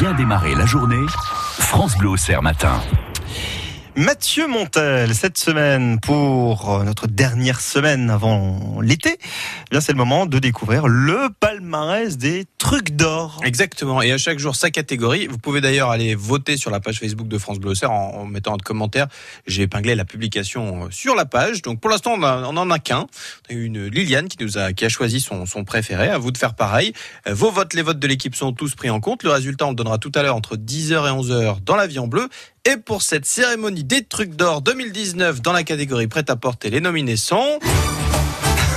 bien démarrer la journée, France Bleu Auxerre matin. Mathieu Montel, cette semaine, pour notre dernière semaine avant l'été, eh bien c'est le moment de découvrir le palmarès des trucs d'or. Exactement. Et à chaque jour, sa catégorie. Vous pouvez d'ailleurs aller voter sur la page Facebook de France Bleu en, mettant un commentaire. J'ai épinglé la publication euh, sur la page. Donc pour l'instant, on, on en a qu'un. On a eu une Liliane qui nous a, qui a choisi son, son préféré. À vous de faire pareil. Euh, Vos votes, les votes de l'équipe sont tous pris en compte. Le résultat, on le donnera tout à l'heure entre 10h et 11h dans la vie en bleu. Et pour cette cérémonie des trucs d'or 2019 dans la catégorie prête à porter, les nominés sont...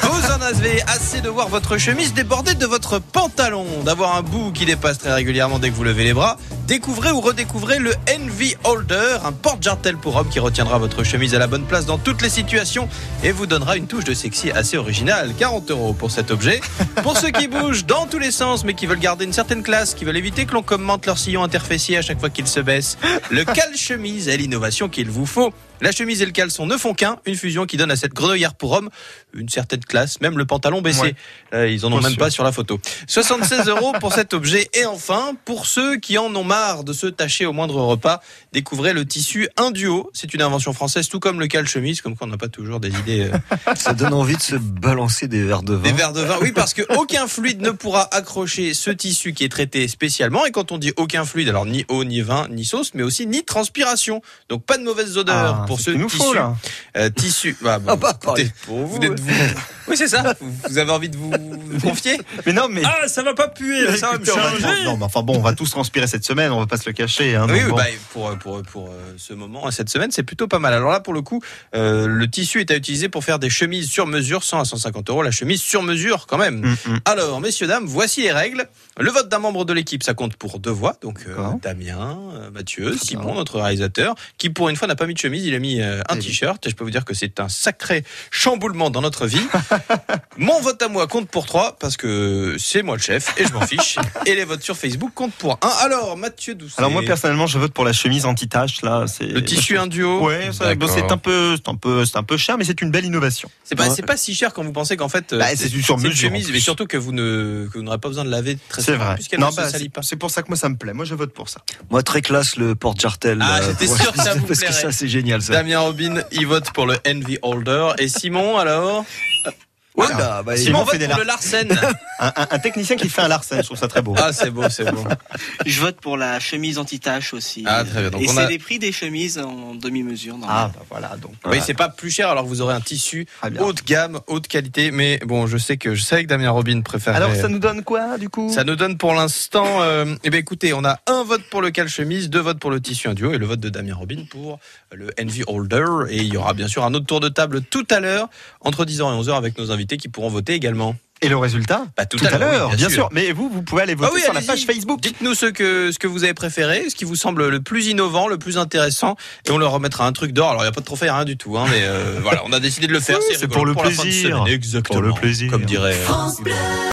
Vous en avez assez de voir votre chemise déborder de votre pantalon, d'avoir un bout qui dépasse très régulièrement dès que vous levez les bras. Découvrez ou redécouvrez le Envy Holder, un porte-jartel pour homme qui retiendra votre chemise à la bonne place dans toutes les situations et vous donnera une touche de sexy assez originale. 40 euros pour cet objet. Pour ceux qui bougent dans tous les sens mais qui veulent garder une certaine classe, qui veulent éviter que l'on commente leur sillon interfessier à chaque fois qu'ils se baissent, le cale-chemise est l'innovation qu'il vous faut. La chemise et le caleçon ne font qu'un, une fusion qui donne à cette grenouillère pour homme une certaine classe, même le pantalon baissé. Ouais. Euh, ils en ont Bien même sûr. pas sur la photo. 76 euros pour cet objet. Et enfin, pour ceux qui en ont marre de se tâcher au moindre repas, découvrez le tissu Induo. C'est une invention française, tout comme le cale-chemise, comme quoi on n'a pas toujours des idées euh, Ça donne envie de se balancer des verres de vin. des verres de vin. Oui, parce que aucun fluide ne pourra accrocher ce tissu qui est traité spécialement. Et quand on dit aucun fluide, alors ni eau, ni vin, ni sauce, mais aussi ni transpiration. Donc pas de mauvaises odeurs Ah, pour ce tissu. faut, là. Euh, tissu. Bah, bon, Ah bah, écoutez, pour vous. vous êtes vous. Oui, c'est ça. Vous avez envie de vous confier Mais non, mais... Ah, ça va pas puer, ça va me changer. non, mais enfin bon, on va tous transpirer cette semaine, on va pas se le cacher. Hein, Oui, donc oui, bon. bah, pour, pour, pour euh, ce moment, cette semaine, c'est plutôt pas mal. Alors là, pour le coup, euh, le tissu est à utiliser pour faire des chemises sur mesure, 100 à 150 euros. La chemise sur mesure, quand même. Hum, hum. Alors, messieurs, dames, voici les règles. Le vote d'un membre de l'équipe, ça compte pour deux voix. Donc, euh. Damien, Mathieu, Simon, notre réalisateur, qui pour une fois n'a pas mis de chemise, il a mis un t-shirt. Et je peux vous dire que c'est un sacré chamboulement dans notre vie. Mon vote à moi compte pour trois parce que c'est moi le chef et je m'en fiche. et les votes sur Facebook comptent pour un. Alors, Mathieu Doucet. Alors moi personnellement, je vote pour la chemise anti-tache là. C'est Le tissu induo. Ouais, D'accord. c'est un peu, c'est un peu, c'est un peu cher, mais c'est une belle innovation. C'est pas, Ouais. c'est pas si cher quand vous pensez qu'en fait, euh, Bah, c'est du sur une mesure, chemise, mais surtout que vous ne, que vous n'aurez pas besoin de laver très C'est souvent, vrai. puisqu'elle Non, ne se bah, salit c'est pas. c'est pour ça que moi ça me plaît. Moi je vote pour ça. Moi, très classe, le porte-jartel. Ah, euh, j'étais sûr que ça vous Parce que ça, c'est génial, ça. Damien Robin, il vote pour le Envy Holder. Et Simon, alors? Ouais, Ah, bah, bah, Simon fait vote des pour le Larsen. Un, un- un technicien qui fait un Larsen, je trouve ça très beau. Ah, c'est beau, c'est beau. Je vote pour la chemise anti-tache aussi. Ah, très bien. Donc, Et on c'est a- les prix des chemises en demi-mesure. Ah normalement. bah voilà donc. Oui, c'est pas plus cher, alors vous aurez un tissu Très bien. haute gamme, haute qualité. Mais bon, je sais que je sais que Damien Robin préfère. Alors ça nous donne quoi du coup? Ça nous donne pour l'instant, euh, eh bien écoutez, on a un vote pour le cal-chemise, deux votes pour le tissu induo et le vote de Damien Robin pour le Envy Holder. Et il y aura bien sûr un autre tour de table tout à l'heure, entre 10h et 11h avec nos invités qui pourront voter également. Et le résultat Bah, tout, Tout à l'heure, oui, bien sûr. Mais vous, vous pouvez aller voter Ah oui, sur la page Facebook. Dites-nous ce que, ce que vous avez préféré, ce qui vous semble le plus innovant, le plus intéressant, et on leur remettra un truc d'or. Alors, il n'y a pas de trophée, rien du tout, hein, mais euh, voilà, on a décidé de le faire. Oui, c'est pour le la fin de plaisir. semaine. Exactement. Pour le plaisir. Comme dirait. euh,